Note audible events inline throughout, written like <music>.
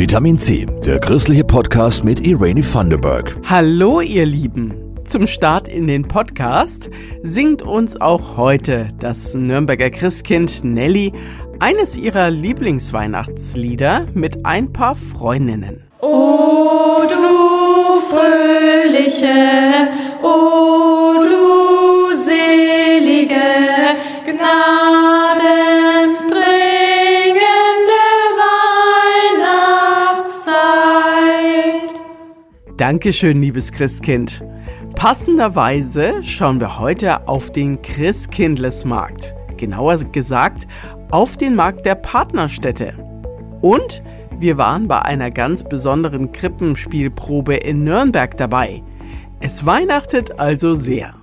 Vitamin C, der christliche Podcast mit Irene Thunderberg. Hallo ihr Lieben. Zum Start in den Podcast singt uns auch heute das Nürnberger Christkind Nelly eines ihrer Lieblingsweihnachtslieder mit ein paar Freundinnen. O du fröhliche, o Dankeschön, liebes Christkind. Passenderweise schauen wir heute auf den Christkindlesmarkt. Genauer gesagt auf den Markt der Partnerstädte. Und wir waren bei einer ganz besonderen Krippenspielprobe in Nürnberg dabei. Es weihnachtet also sehr.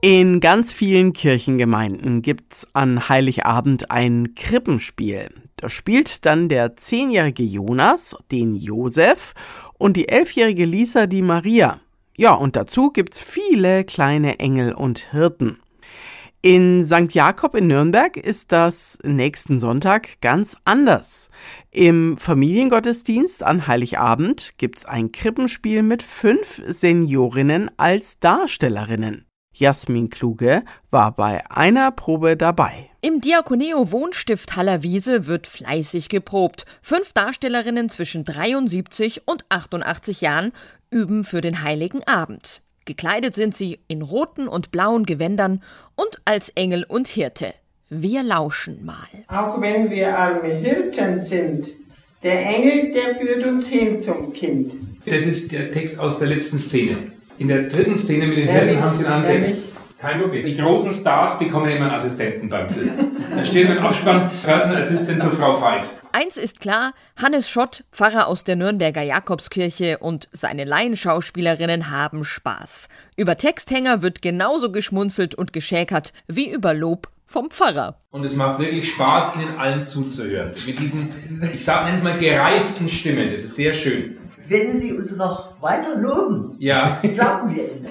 In ganz vielen Kirchengemeinden gibt's an Heiligabend ein Krippenspiel. Da spielt dann der zehnjährige Jonas den Josef und die elfjährige Lisa die Maria. Ja, und dazu gibt's viele kleine Engel und Hirten. In St. Jakob in Nürnberg ist das nächsten Sonntag ganz anders. Im Familiengottesdienst an Heiligabend gibt's ein Krippenspiel mit fünf Seniorinnen als Darstellerinnen. Jasmin Kluge war bei einer Probe dabei. Im Diakoneo Wohnstift Hallerwiese wird fleißig geprobt. Fünf Darstellerinnen zwischen 73 und 88 Jahren üben für den Heiligen Abend. Gekleidet sind sie in roten und blauen Gewändern und als Engel und Hirte. Wir lauschen mal. Auch wenn wir arme Hirten sind, der Engel, der führt uns hin zum Kind. Das ist der Text aus der letzten Szene. In der dritten Szene mit den Hirten haben sie einen anderen Text. Kein Problem. Die großen Stars bekommen immer einen Assistenten beim Film. Da steht im Abspann Personal Assistant to Frau Veit. Eins ist klar, Hannes Schott, Pfarrer aus der Nürnberger Jakobskirche und seine Laienschauspielerinnen haben Spaß. Über Texthänger wird genauso geschmunzelt und geschäkert wie über Lob vom Pfarrer. Und es macht wirklich Spaß, ihnen allen zuzuhören. Mit diesen, ich sage nenne es mal gereiften Stimmen. Das ist sehr schön. Wenn Sie uns noch weiter loben, Ja. glauben wir Ihnen.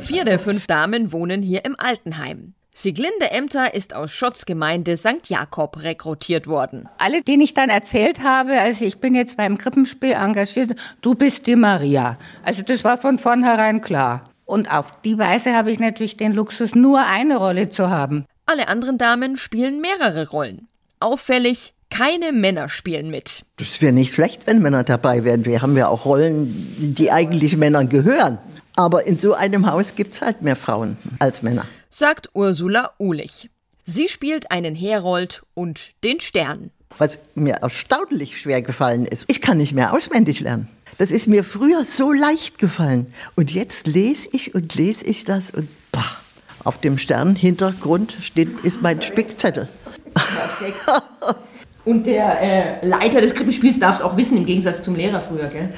Vier der fünf Damen wohnen hier im Altenheim. Sieglinde Emter ist aus Schotts Gemeinde St. Jakob rekrutiert worden. Alle, denen ich dann erzählt habe, also ich bin jetzt beim Krippenspiel engagiert, du bist die Maria. Also das war von vornherein klar. Und auf die Weise habe ich natürlich den Luxus, nur eine Rolle zu haben. Alle anderen Damen spielen mehrere Rollen. Auffällig, keine Männer spielen mit. Das wäre nicht schlecht, wenn Männer dabei wären. Wir haben ja auch Rollen, die eigentlich Männern gehören. Aber in so einem Haus gibt es halt mehr Frauen als Männer. sagt Ursula Uhlich. Sie spielt einen Herold und den Stern. Was mir erstaunlich schwer gefallen ist, ich kann nicht mehr auswendig lernen. Das ist mir früher so leicht gefallen. Und jetzt lese ich und lese ich das und bah, auf dem Sternhintergrund steht, ist mein Spickzettel. <laughs> Und der äh, Leiter des Krippenspiels darf es auch wissen, im Gegensatz zum Lehrer früher, gell?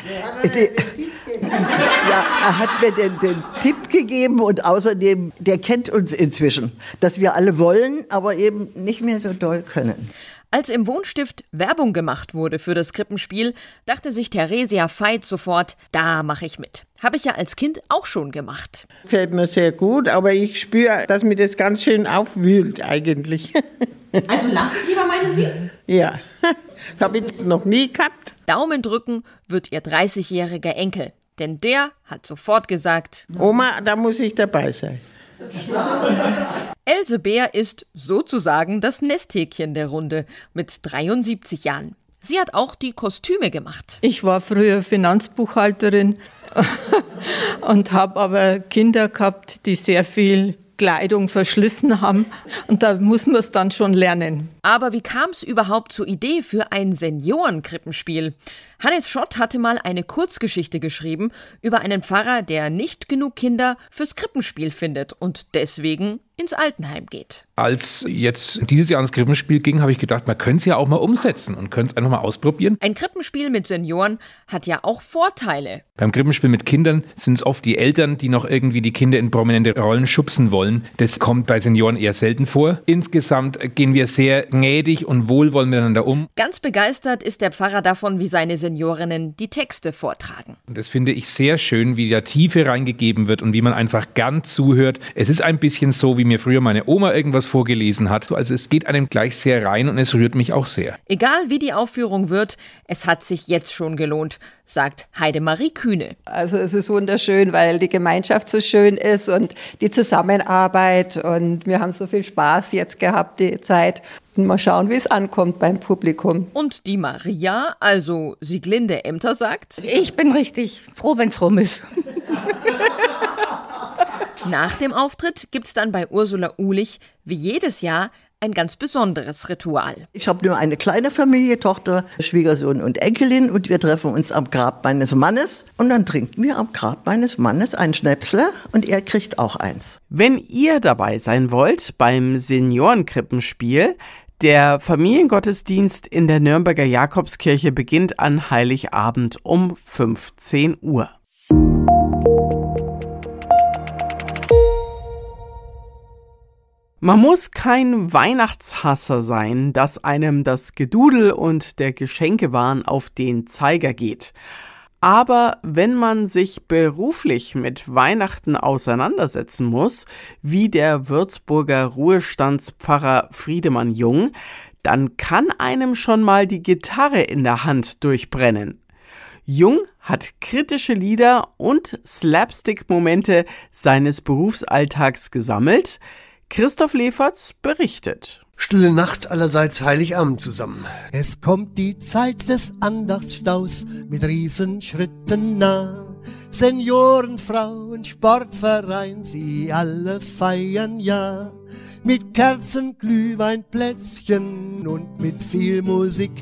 Die- Ja, er hat mir den, den Tipp gegeben und außerdem, der kennt uns inzwischen, dass wir alle wollen, aber eben nicht mehr so doll können. Als im Wohnstift Werbung gemacht wurde für das Krippenspiel, dachte sich Theresia Veit sofort, da mache ich mit. Habe ich ja als Kind auch schon gemacht. Fällt mir sehr gut, aber ich spüre, dass mir das ganz schön aufwühlt eigentlich. <laughs> Also Lampenfieber meinen Sie? ja, <laughs> das habe ich noch nie gehabt. Daumen drücken wird ihr 30-jähriger Enkel. Denn der hat sofort gesagt, Oma, da muss ich dabei sein. Else Bär ist sozusagen das Nesthäkchen der Runde mit 73 Jahren. Sie hat auch die Kostüme gemacht. Ich war früher Finanzbuchhalterin <laughs> und habe aber Kinder gehabt, die sehr viel Kleidung verschlissen haben. Und da muss man es dann schon lernen. Aber wie kam es überhaupt zur Idee für ein Seniorenkrippenspiel? Hannes Schott hatte mal eine Kurzgeschichte geschrieben über einen Pfarrer, der nicht genug Kinder fürs Krippenspiel findet und deswegen ins Altenheim geht. Als jetzt dieses Jahr ins Krippenspiel ging, habe ich gedacht, man könnte es ja auch mal umsetzen und könnte es einfach mal ausprobieren. Ein Krippenspiel mit Senioren hat ja auch Vorteile. Beim Krippenspiel mit Kindern sind es oft die Eltern, die noch irgendwie die Kinder in prominente Rollen schubsen wollen. Das kommt bei Senioren eher selten vor. Insgesamt gehen wir sehr gnädig und wohlwollend miteinander um. Ganz begeistert ist der Pfarrer davon, wie seine Seniorinnen die Texte vortragen. Das finde ich sehr schön, wie da Tiefe reingegeben wird und wie man einfach gern zuhört. Es ist ein bisschen so wie mir früher meine Oma irgendwas vorgelesen hat. Also es geht einem gleich sehr rein und es rührt mich auch sehr. Egal wie die Aufführung wird, es hat sich jetzt schon gelohnt, sagt Heidemarie Kühne. Also es ist wunderschön, weil die Gemeinschaft so schön ist und die Zusammenarbeit und wir haben so viel Spaß jetzt gehabt, die Zeit. Und mal schauen, wie es ankommt beim Publikum. Und die Maria, also Sieglinde Ämter, sagt: Ich bin richtig froh, wenn's rum ist. <laughs> Nach dem Auftritt gibt's dann bei Ursula Uhlich wie jedes Jahr ein ganz besonderes Ritual. Ich habe nur eine kleine Familie, Tochter, Schwiegersohn und Enkelin und wir treffen uns am Grab meines Mannes und dann trinken wir am Grab meines Mannes ein Schnäpsle und er kriegt auch eins. Wenn ihr dabei sein wollt beim Seniorenkrippenspiel, der Familiengottesdienst in der Nürnberger Jakobskirche beginnt an Heiligabend um 15 Uhr. Man muss kein Weihnachtshasser sein, dass einem das Gedudel und der Geschenkewahn auf den Zeiger geht. Aber wenn man sich beruflich mit Weihnachten auseinandersetzen muss, wie der Würzburger Ruhestandspfarrer Friedemann Jung, dann kann einem schon mal die Gitarre in der Hand durchbrennen. Jung hat kritische Lieder und Slapstick-Momente seines Berufsalltags gesammelt. Christoph Leferz berichtet. Stille Nacht allerseits Heiligabend zusammen. Es kommt die Zeit des Andachtsstaus mit Riesenschritten nah. Senioren, Frauen, Sportverein, sie alle feiern ja. Mit Kerzen, Glühwein, Plätzchen und mit viel Musik,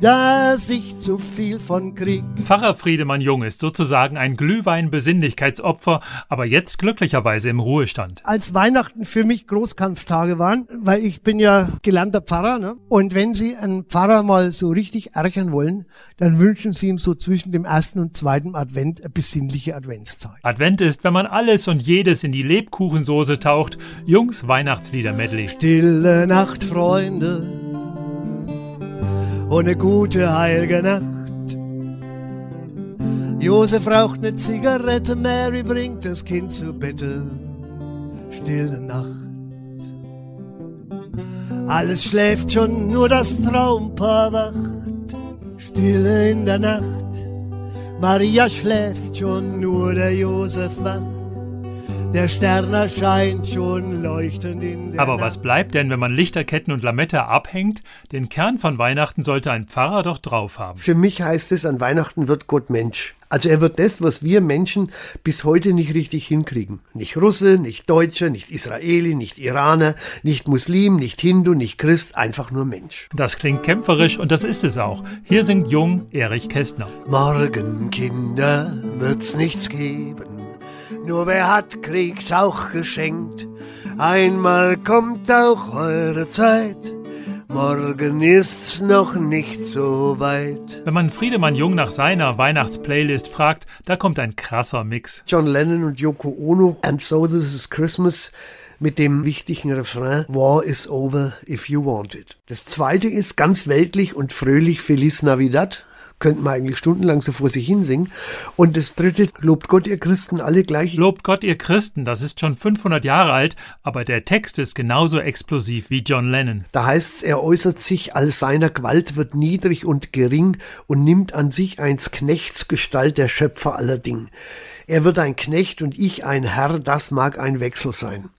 da sich zu viel von Krieg. Pfarrer Friedemann Jung ist sozusagen ein Glühwein-Besinnlichkeitsopfer, aber jetzt glücklicherweise im Ruhestand. Als Weihnachten für mich Großkampftage waren, weil ich bin ja gelernter Pfarrer, ne? und wenn Sie einen Pfarrer mal so richtig ärgern wollen, dann wünschen Sie ihm so zwischen dem ersten und zweiten Advent eine besinnliche Adventszeit. Advent ist, wenn man alles und jedes in die Lebkuchensoße taucht. Jungs Weihnachtslieder Medley. Stille Nacht, Freunde, und eine gute heilige Nacht. Josef raucht eine Zigarette, Mary bringt das Kind zu Bette. Stille Nacht. Alles schläft schon, nur das Traumpaar wacht. Stille in der Nacht. Maria schläft schon, nur der Josef wacht. Der Stern erscheint schon leuchtend in der Aber was bleibt denn, wenn man Lichterketten und Lametta abhängt? Den Kern von Weihnachten sollte ein Pfarrer doch drauf haben. Für mich heißt es, an Weihnachten wird Gott Mensch. Also er wird das, was wir Menschen bis heute nicht richtig hinkriegen. Nicht Russe, nicht Deutscher, nicht Israeli, nicht Iraner, nicht Muslim, nicht Hindu, nicht Christ, einfach nur Mensch. Das klingt kämpferisch und das ist es auch. Hier singt Jung Erich Kästner. Morgen, Kinder, wird's nichts geben. Nur wer hat, kriegt auch geschenkt. Einmal kommt auch eure Zeit. Morgen ist's noch nicht so weit. Wenn man Friedemann Jung nach seiner Weihnachtsplaylist fragt, da kommt ein krasser Mix. John Lennon und Yoko Ono, And So This Is Christmas, mit dem wichtigen Refrain War is over if you want it. Das zweite ist ganz weltlich und fröhlich Feliz Navidad, könnten wir eigentlich stundenlang so vor sich hinsingen. Und das dritte, lobt Gott, ihr Christen, alle gleich. Lobt Gott, ihr Christen, das ist schon 500 Jahre alt, aber der Text ist genauso explosiv wie John Lennon. Da heißt's, er äußert sich, als seiner Gewalt wird niedrig und gering und nimmt an sich eins Knechts Gestalt der Schöpfer aller Ding. Er wird ein Knecht und ich ein Herr, das mag ein Wechsel sein.